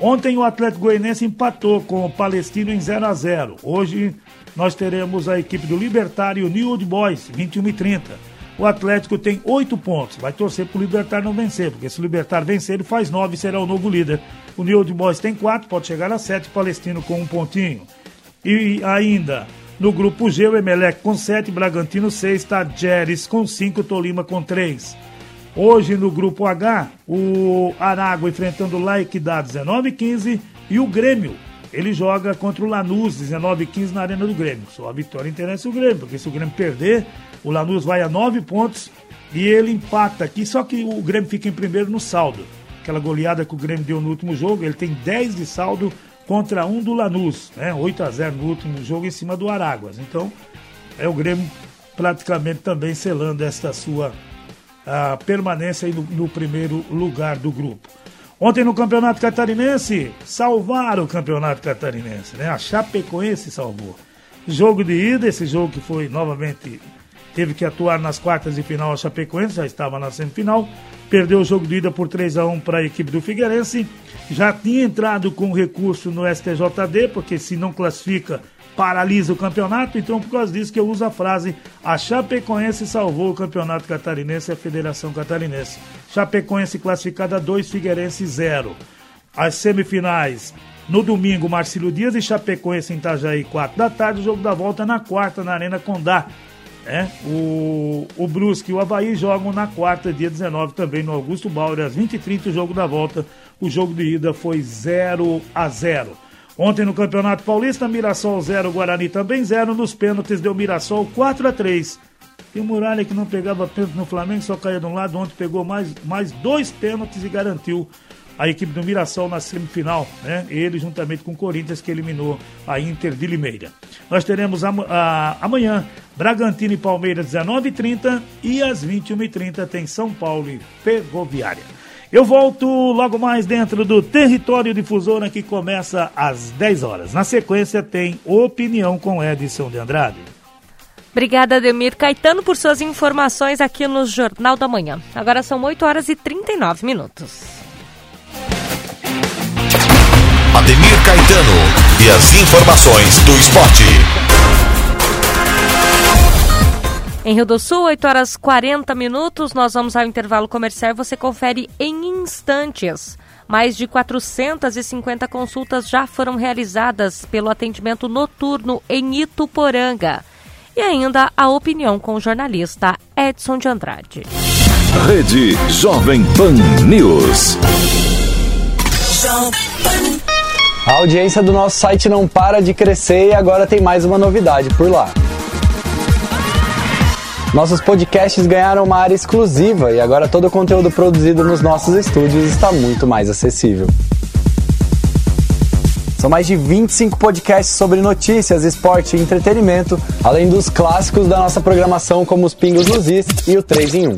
Ontem o Atlético Goianense empatou com o Palestino em 0 a 0 Hoje nós teremos a equipe do Libertário New Old Boys, 21 e 30. O Atlético tem oito pontos. Vai torcer para o Libertário não vencer, porque se o Libertário vencer, ele faz nove e será o novo líder. O New Old Boys tem quatro, pode chegar a sete. Palestino com um pontinho. E ainda no grupo G, o Emelec com 7, Bragantino 6, Tajeres com 5, Tolima com 3. Hoje no grupo H, o Aragua enfrentando o La Equidad 19 15 e o Grêmio. Ele joga contra o Lanús 19 15 na Arena do Grêmio. Só a vitória interessa o Grêmio, porque se o Grêmio perder, o Lanús vai a 9 pontos e ele empata aqui. Só que o Grêmio fica em primeiro no saldo. Aquela goleada que o Grêmio deu no último jogo, ele tem 10 de saldo contra um do Lanús, né? 8 a 0 no último jogo em cima do Araguas. Então, é o Grêmio praticamente também selando esta sua a permanência no, no primeiro lugar do grupo. Ontem no Campeonato Catarinense, salvaram o Campeonato Catarinense, né? A Chapecoense salvou. Jogo de ida, esse jogo que foi novamente teve que atuar nas quartas de final a Chapecoense, já estava na semifinal, perdeu o jogo de ida por 3 a 1 para a equipe do Figueirense já tinha entrado com recurso no STJD, porque se não classifica, paralisa o campeonato, então por causa disso que eu uso a frase a Chapecoense salvou o campeonato catarinense e a Federação Catarinense. Chapecoense classificada 2, Figueirense 0. As semifinais, no domingo, Marcílio Dias e Chapecoense em Itajaí, 4 da tarde, o jogo da volta na quarta, na Arena Condá. É, o, o Brusque e o Havaí jogam na quarta, dia 19, também no Augusto Bauer, às 20h30, o jogo da volta. O jogo de ida foi 0 a 0 Ontem no Campeonato Paulista, Mirassol 0, Guarani também 0. Nos pênaltis deu Mirassol 4 a 3 E o Muralha que não pegava pênalti no Flamengo, só caía de um lado. Ontem pegou mais, mais dois pênaltis e garantiu a equipe do Mirassol na semifinal, né? Ele juntamente com o Corinthians que eliminou a Inter de Limeira. Nós teremos a, a, amanhã Bragantino e Palmeiras 19h30 e às 21h30 tem São Paulo e Ferroviária. Eu volto logo mais dentro do Território Difusora que começa às 10 horas. Na sequência tem Opinião com Edson de Andrade. Obrigada, Ademir Caetano, por suas informações aqui no Jornal da Manhã. Agora são 8 horas e 39 minutos. Ademir Caetano e as informações do esporte. Em Rio do Sul, 8 horas 40 minutos, nós vamos ao intervalo comercial e você confere em instantes. Mais de 450 consultas já foram realizadas pelo atendimento noturno em Ituporanga. E ainda a opinião com o jornalista Edson de Andrade. Rede Jovem Pan News. A audiência do nosso site não para de crescer e agora tem mais uma novidade por lá. Nossos podcasts ganharam uma área exclusiva e agora todo o conteúdo produzido nos nossos estúdios está muito mais acessível. São mais de 25 podcasts sobre notícias, esporte e entretenimento, além dos clássicos da nossa programação como os Pingos nos Is e o 3 em 1.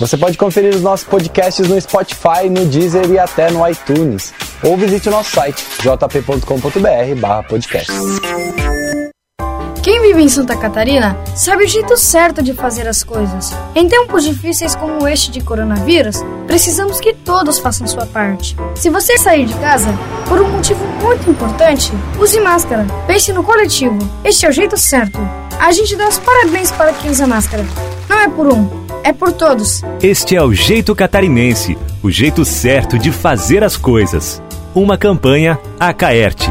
Você pode conferir os nossos podcasts no Spotify, no Deezer e até no iTunes. Ou visite o nosso site jp.com.br/podcast. Quem vive em Santa Catarina sabe o jeito certo de fazer as coisas. Em tempos difíceis como este de coronavírus, precisamos que todos façam sua parte. Se você sair de casa por um motivo muito importante, use máscara. Pense no coletivo. Este é o jeito certo. A gente dá os parabéns para quem usa máscara. Não é por um, é por todos. Este é o jeito catarinense, o jeito certo de fazer as coisas. Uma campanha Acaerte.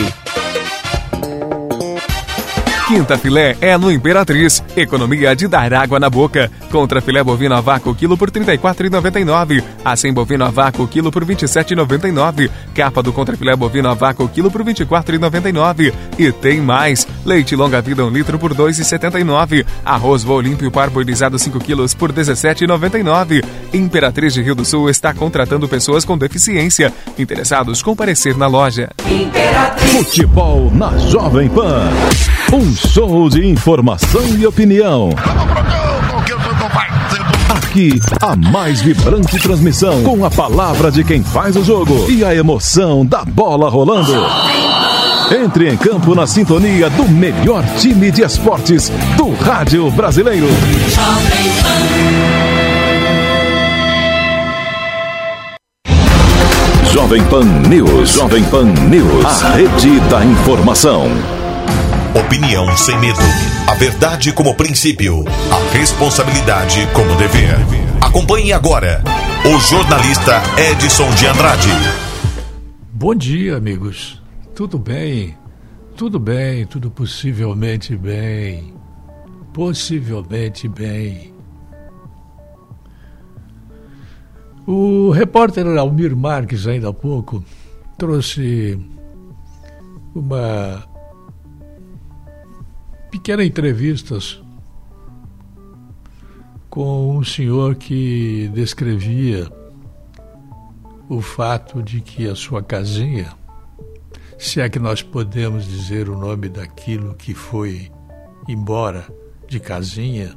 aqui. Quinta filé é no Imperatriz. Economia de dar água na boca. Contra filé bovino a vácuo quilo por R$ 34,99. Assim bovino a vácuo quilo por R$ 27,99. Capa do contra filé bovino a vácuo quilo por R$ 24,99. E tem mais. Leite longa vida 1 um litro por R$ 2,79. Arroz Olímpio parboilizado 5 quilos por R$ 17,99. Imperatriz de Rio do Sul está contratando pessoas com deficiência. Interessados comparecer na loja. Imperatriz. Futebol na Jovem Pan. Um show de informação e opinião. Aqui, a mais vibrante transmissão com a palavra de quem faz o jogo e a emoção da bola rolando. Entre em campo na sintonia do melhor time de esportes do rádio brasileiro. Jovem Pan News. Jovem Pan News. A rede da informação. Opinião sem medo. A verdade como princípio. A responsabilidade como dever. Acompanhe agora o jornalista Edson de Andrade. Bom dia, amigos. Tudo bem? Tudo bem, tudo possivelmente bem. Possivelmente bem. O repórter Almir Marques, ainda há pouco, trouxe uma pequena entrevista com um senhor que descrevia o fato de que a sua casinha se é que nós podemos dizer o nome daquilo que foi embora de casinha,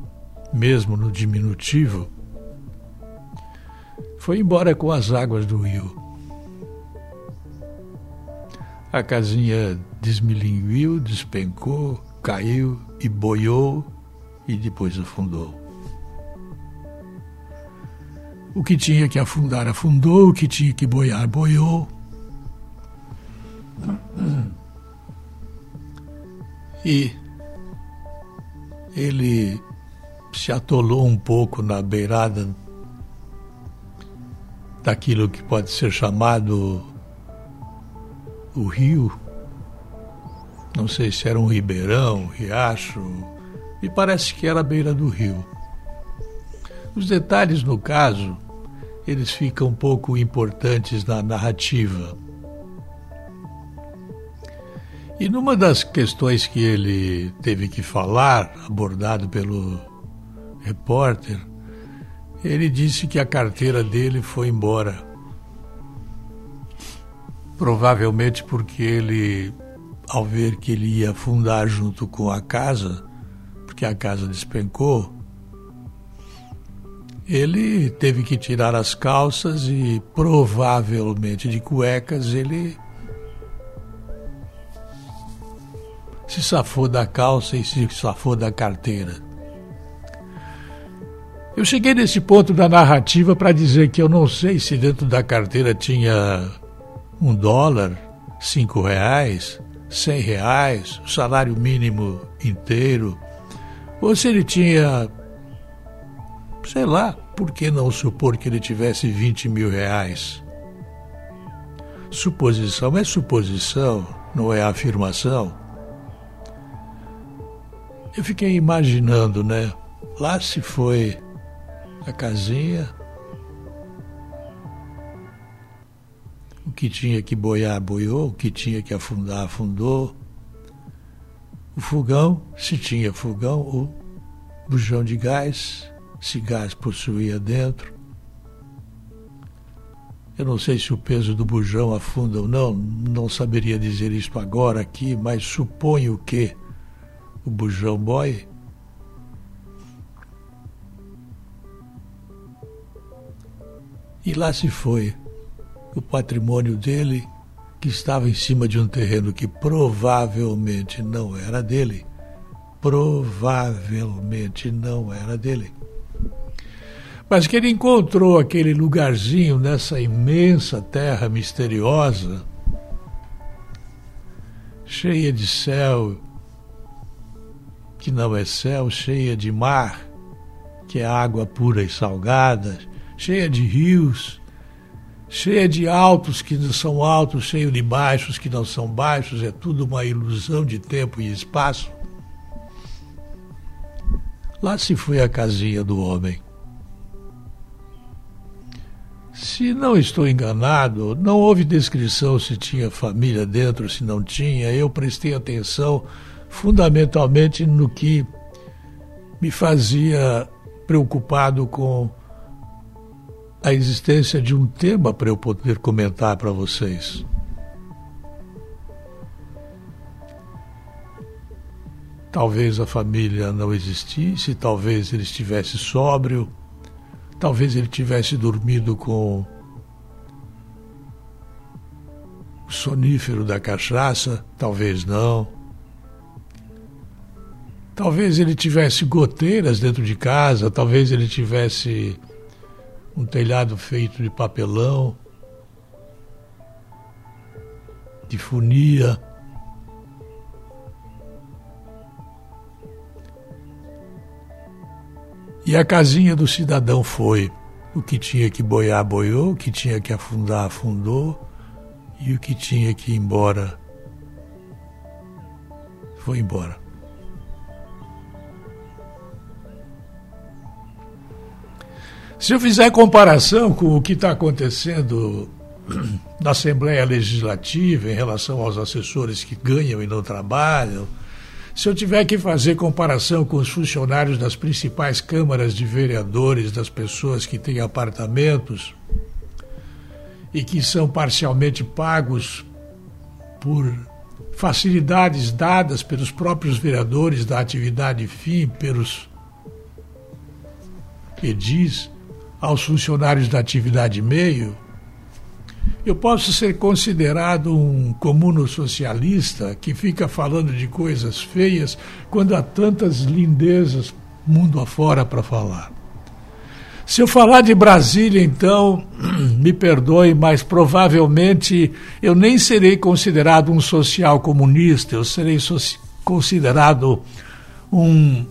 mesmo no diminutivo, foi embora com as águas do rio. A casinha desmilinguiu, despencou, caiu e boiou e depois afundou. O que tinha que afundar, afundou, o que tinha que boiar, boiou. E ele se atolou um pouco na beirada daquilo que pode ser chamado o rio. Não sei se era um ribeirão, um riacho, e parece que era a beira do rio. Os detalhes, no caso, eles ficam pouco importantes na narrativa. E numa das questões que ele teve que falar, abordado pelo repórter, ele disse que a carteira dele foi embora. Provavelmente porque ele, ao ver que ele ia afundar junto com a casa, porque a casa despencou, ele teve que tirar as calças e provavelmente de cuecas ele se safou da calça e se safou da carteira. Eu cheguei nesse ponto da narrativa para dizer que eu não sei se dentro da carteira tinha um dólar, cinco reais, cem reais, o salário mínimo inteiro, ou se ele tinha, sei lá, por que não supor que ele tivesse 20 mil reais? Suposição é suposição, não é afirmação. Eu fiquei imaginando, né? Lá se foi a casinha. Que tinha que boiar, boiou. O que tinha que afundar, afundou. O fogão, se tinha fogão, o bujão de gás, se gás possuía dentro. Eu não sei se o peso do bujão afunda ou não, não saberia dizer isso agora aqui, mas suponho que o bujão boie. E lá se foi o patrimônio dele, que estava em cima de um terreno que provavelmente não era dele. Provavelmente não era dele. Mas que ele encontrou aquele lugarzinho nessa imensa terra misteriosa, cheia de céu, que não é céu, cheia de mar, que é água pura e salgada, cheia de rios, cheia de altos que não são altos, cheio de baixos que não são baixos, é tudo uma ilusão de tempo e espaço. Lá se foi a casinha do homem. Se não estou enganado, não houve descrição se tinha família dentro, se não tinha. Eu prestei atenção fundamentalmente no que me fazia preocupado com a existência de um tema para eu poder comentar para vocês. Talvez a família não existisse, talvez ele estivesse sóbrio, talvez ele tivesse dormido com o sonífero da cachaça, talvez não. Talvez ele tivesse goteiras dentro de casa, talvez ele tivesse um telhado feito de papelão, de funia. E a casinha do cidadão foi. O que tinha que boiar, boiou, o que tinha que afundar, afundou, e o que tinha que ir embora, foi embora. Se eu fizer comparação com o que está acontecendo na Assembleia Legislativa em relação aos assessores que ganham e não trabalham, se eu tiver que fazer comparação com os funcionários das principais câmaras de vereadores, das pessoas que têm apartamentos e que são parcialmente pagos por facilidades dadas pelos próprios vereadores da atividade fim, pelos edis, aos funcionários da atividade meio, eu posso ser considerado um comuno socialista que fica falando de coisas feias quando há tantas lindezas mundo afora para falar. Se eu falar de Brasília, então, me perdoe, mas provavelmente eu nem serei considerado um social comunista, eu serei considerado um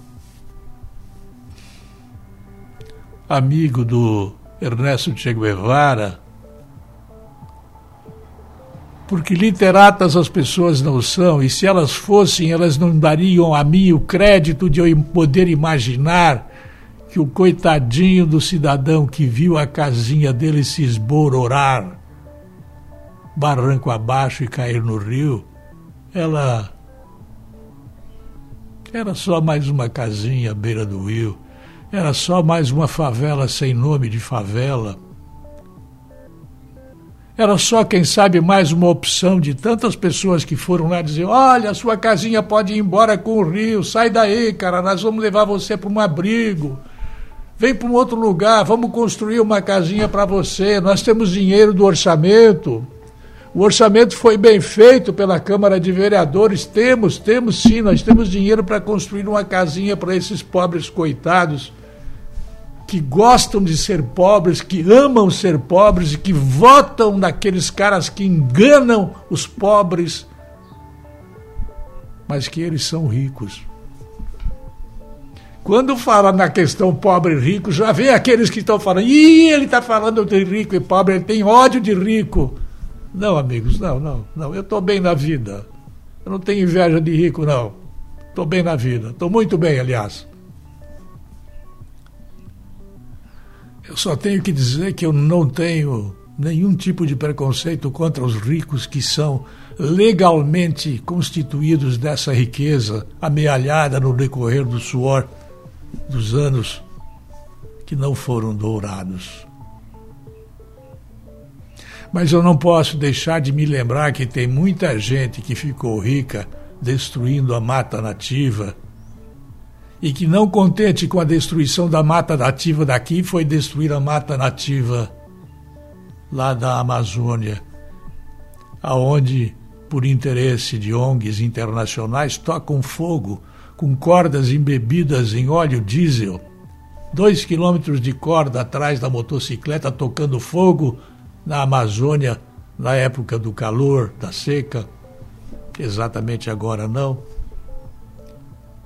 amigo do Ernesto Che Guevara, porque literatas as pessoas não são, e se elas fossem, elas não dariam a mim o crédito de eu poder imaginar que o coitadinho do cidadão que viu a casinha dele se esbororar, barranco abaixo e cair no rio, ela era só mais uma casinha à beira do rio, era só mais uma favela sem nome de favela era só, quem sabe, mais uma opção de tantas pessoas que foram lá dizer: olha, sua casinha pode ir embora com o rio, sai daí, cara, nós vamos levar você para um abrigo. Vem para um outro lugar, vamos construir uma casinha para você. Nós temos dinheiro do orçamento. O orçamento foi bem feito pela Câmara de Vereadores. Temos, temos sim, nós temos dinheiro para construir uma casinha para esses pobres coitados que gostam de ser pobres, que amam ser pobres e que votam naqueles caras que enganam os pobres, mas que eles são ricos. Quando fala na questão pobre e rico, já vem aqueles que estão falando, ih, ele está falando de rico e pobre, ele tem ódio de rico. Não, amigos, não, não, não. Eu estou bem na vida. Eu não tenho inveja de rico, não. Estou bem na vida. Estou muito bem, aliás. Eu só tenho que dizer que eu não tenho nenhum tipo de preconceito contra os ricos que são legalmente constituídos dessa riqueza amealhada no decorrer do suor dos anos que não foram dourados. Mas eu não posso deixar de me lembrar que tem muita gente que ficou rica destruindo a mata nativa e que, não contente com a destruição da mata nativa daqui, foi destruir a mata nativa lá da Amazônia, aonde, por interesse de ONGs internacionais, tocam fogo com cordas embebidas em óleo diesel, dois quilômetros de corda atrás da motocicleta tocando fogo na Amazônia na época do calor, da seca. Exatamente agora não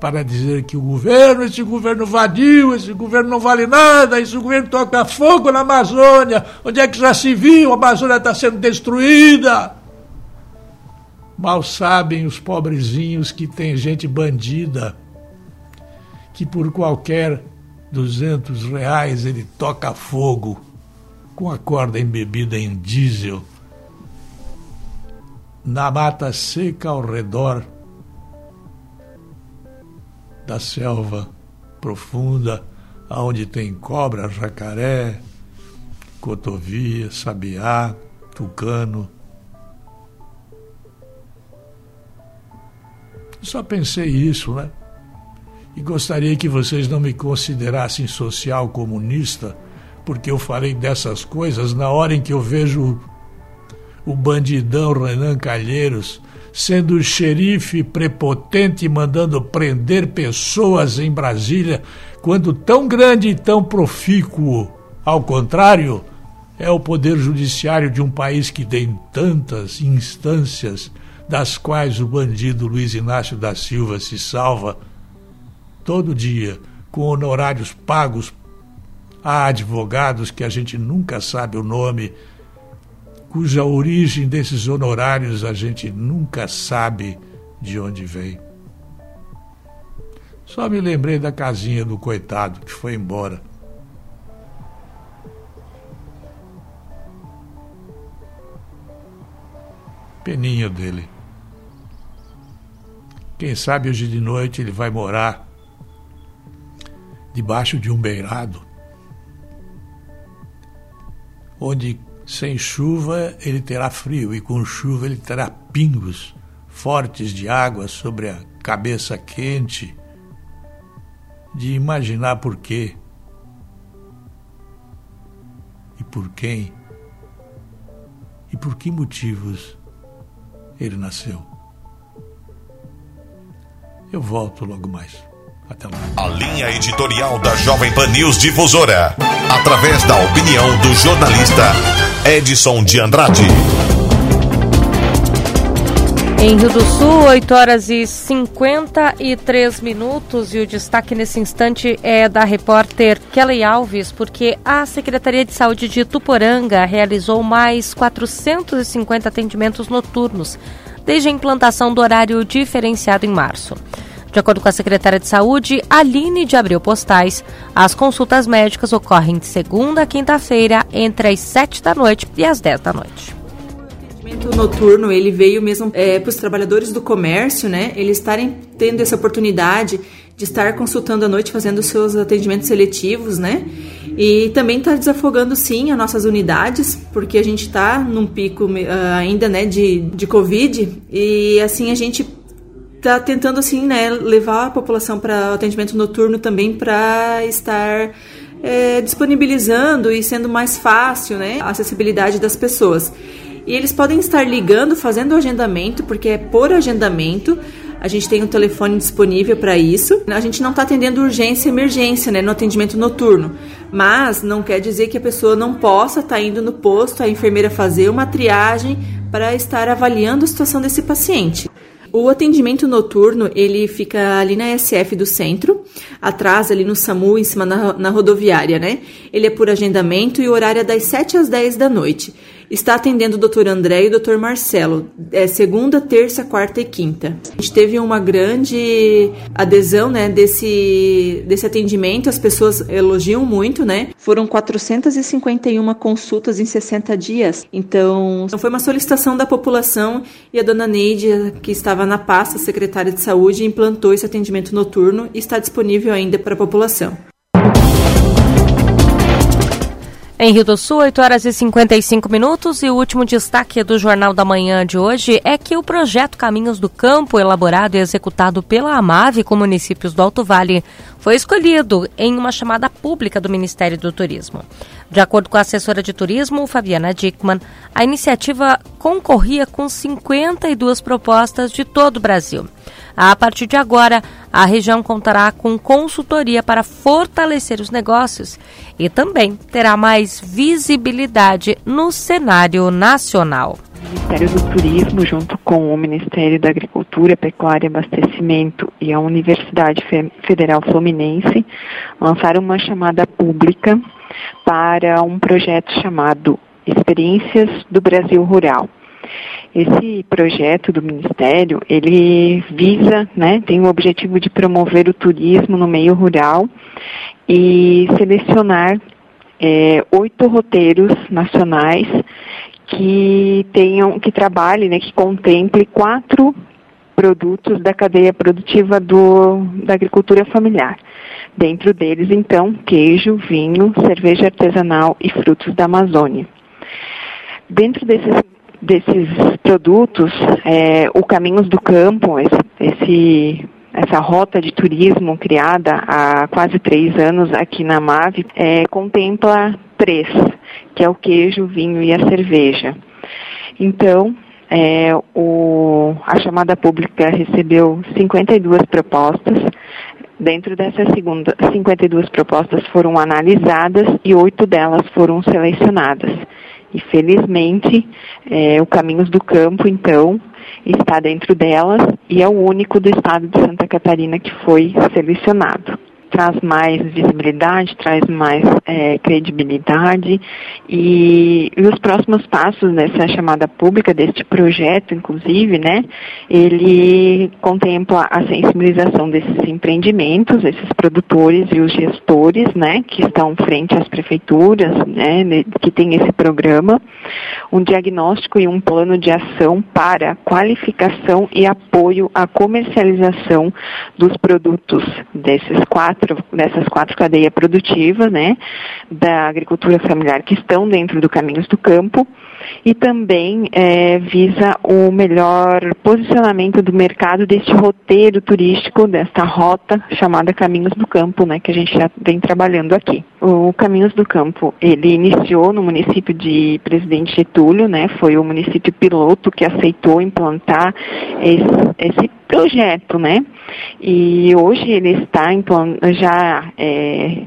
para dizer que o governo, esse governo vadio, esse governo não vale nada, esse governo toca fogo na Amazônia, onde é que já se viu, a Amazônia está sendo destruída. Mal sabem os pobrezinhos que tem gente bandida, que por qualquer duzentos reais ele toca fogo com a corda embebida em diesel na mata seca ao redor da selva profunda, aonde tem cobra, jacaré, cotovia, sabiá, tucano. Só pensei isso, né? E gostaria que vocês não me considerassem social comunista, porque eu falei dessas coisas na hora em que eu vejo o bandidão Renan Calheiros sendo xerife prepotente mandando prender pessoas em Brasília, quando tão grande e tão profícuo, ao contrário, é o poder judiciário de um país que tem tantas instâncias, das quais o bandido Luiz Inácio da Silva se salva todo dia, com honorários pagos a advogados que a gente nunca sabe o nome cuja origem desses honorários a gente nunca sabe de onde vem. Só me lembrei da casinha do coitado que foi embora. Peninha dele. Quem sabe hoje de noite ele vai morar debaixo de um beirado, onde Sem chuva ele terá frio e com chuva ele terá pingos fortes de água sobre a cabeça quente. De imaginar por quê e por quem e por que motivos ele nasceu. Eu volto logo mais. Até lá. A linha editorial da Jovem Pan News Difusora, através da opinião do jornalista Edson de Andrade. Em Rio do Sul, 8 horas e 53 minutos, e o destaque nesse instante é da repórter Kelly Alves, porque a Secretaria de Saúde de Tuporanga realizou mais 450 atendimentos noturnos desde a implantação do horário diferenciado em março. De acordo com a secretária de Saúde, Aline de Abreu Postais, as consultas médicas ocorrem de segunda a quinta-feira, entre as 7 da noite e as 10 da noite atendimento noturno ele veio mesmo é, para os trabalhadores do comércio, né? Eles estarem tendo essa oportunidade de estar consultando à noite, fazendo seus atendimentos seletivos, né? E também está desafogando sim as nossas unidades, porque a gente está num pico uh, ainda, né, de, de Covid e assim a gente está tentando assim, né, levar a população para atendimento noturno também para estar é, disponibilizando e sendo mais fácil, né, a acessibilidade das pessoas. E eles podem estar ligando, fazendo agendamento, porque é por agendamento. A gente tem um telefone disponível para isso. A gente não está atendendo urgência e emergência né, no atendimento noturno. Mas não quer dizer que a pessoa não possa estar tá indo no posto, a enfermeira fazer uma triagem para estar avaliando a situação desse paciente. O atendimento noturno, ele fica ali na SF do centro, atrás ali no SAMU, em cima na, na rodoviária, né? Ele é por agendamento e o horário é das 7 às 10 da noite está atendendo o doutor André e o doutor Marcelo, é, segunda, terça, quarta e quinta. A gente teve uma grande adesão né, desse, desse atendimento, as pessoas elogiam muito, né? Foram 451 consultas em 60 dias, então foi uma solicitação da população e a dona Neide, que estava na pasta secretária de saúde, implantou esse atendimento noturno e está disponível ainda para a população. Em Rio do Sul, 8 horas e 55 minutos, e o último destaque do Jornal da Manhã de hoje é que o projeto Caminhos do Campo, elaborado e executado pela AMAVE com municípios do Alto Vale, foi escolhido em uma chamada pública do Ministério do Turismo. De acordo com a assessora de turismo, Fabiana Dickman, a iniciativa concorria com 52 propostas de todo o Brasil. A partir de agora, a região contará com consultoria para fortalecer os negócios e também terá mais visibilidade no cenário nacional. O Ministério do Turismo, junto com o Ministério da Agricultura, Pecuária e Abastecimento e a Universidade Federal Fluminense, lançaram uma chamada pública para um projeto chamado Experiências do Brasil Rural. Esse projeto do Ministério, ele visa, né, tem o objetivo de promover o turismo no meio rural e selecionar é, oito roteiros nacionais que tenham, que trabalhem, né, que contemple quatro produtos da cadeia produtiva do, da agricultura familiar. Dentro deles, então, queijo, vinho, cerveja artesanal e frutos da Amazônia. Dentro desses desses produtos, é, o Caminhos do Campo, esse, esse, essa rota de turismo criada há quase três anos aqui na MAVE, é, contempla três, que é o queijo, o vinho e a cerveja. Então, é, o, a chamada pública recebeu 52 propostas. Dentro dessas segunda, 52 propostas foram analisadas e oito delas foram selecionadas. E felizmente, é, o Caminhos do Campo, então, está dentro delas e é o único do estado de Santa Catarina que foi selecionado traz mais visibilidade, traz mais é, credibilidade. E, e, os próximos passos dessa chamada pública, deste projeto, inclusive, né, ele contempla a sensibilização desses empreendimentos, esses produtores e os gestores, né, que estão frente às prefeituras, né, que tem esse programa, um diagnóstico e um plano de ação para qualificação e apoio à comercialização dos produtos desses quatro dessas quatro cadeias produtivas, né, da agricultura familiar que estão dentro do Caminhos do Campo e também é, visa o melhor posicionamento do mercado deste roteiro turístico, desta rota chamada Caminhos do Campo, né, que a gente já vem trabalhando aqui. O Caminhos do Campo, ele iniciou no município de Presidente Getúlio, né, foi o município piloto que aceitou implantar esse, esse projeto, né, e hoje ele está já é,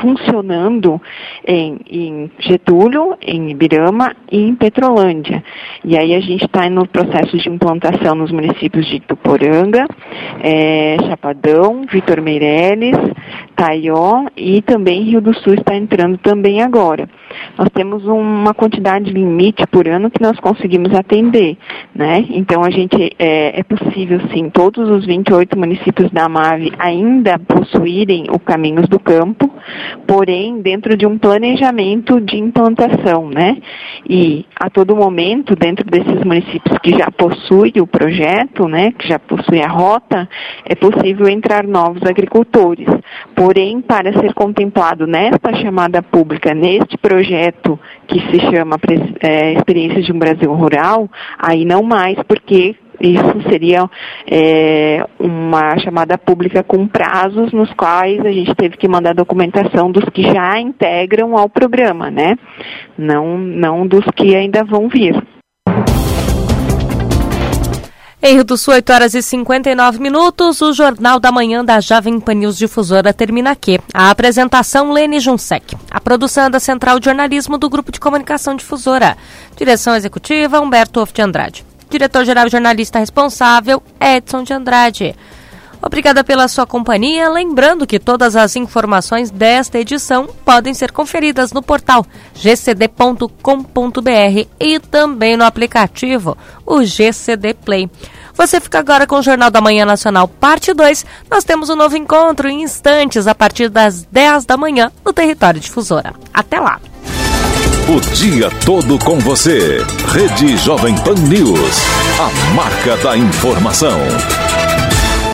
funcionando em, em, Getúlio, em Ibirama e em Petrolândia. E aí a gente está no processo de implantação nos municípios de Tuporanga, é, Chapadão, Vitor Meireles, Taió e também Rio do Sul está entrando também agora. Nós temos uma quantidade limite por ano que nós conseguimos atender, né? Então a gente é, é possível sim todos os 28 municípios da MAVE ainda possuírem o Caminhos do Campo, porém dentro de um planejamento de implantação, né? E a todo momento dentro desses municípios que já possuem o projeto, né, que já possuem a rota, é possível entrar novos agricultores. Porém, para ser contemplado nesta chamada pública, neste projeto que se chama é, Experiências de um Brasil Rural, aí não mais, porque isso seria é, uma chamada pública com prazos nos quais a gente teve que mandar documentação dos que já integram ao programa, né? Não, não dos que ainda vão vir. Em Rio do Sul, 8 horas e 59 minutos, o Jornal da Manhã da Jovem Pan News Difusora termina aqui. A apresentação Lene Junsec. A produção é da Central de Jornalismo do Grupo de Comunicação Difusora. Direção executiva Humberto Of de Andrade. Diretor-geral jornalista responsável Edson de Andrade. Obrigada pela sua companhia. Lembrando que todas as informações desta edição podem ser conferidas no portal gcd.com.br e também no aplicativo, o GCD Play. Você fica agora com o Jornal da Manhã Nacional, parte 2. Nós temos um novo encontro em instantes a partir das 10 da manhã no território difusora. Até lá! O dia todo com você. Rede Jovem Pan News. A marca da informação.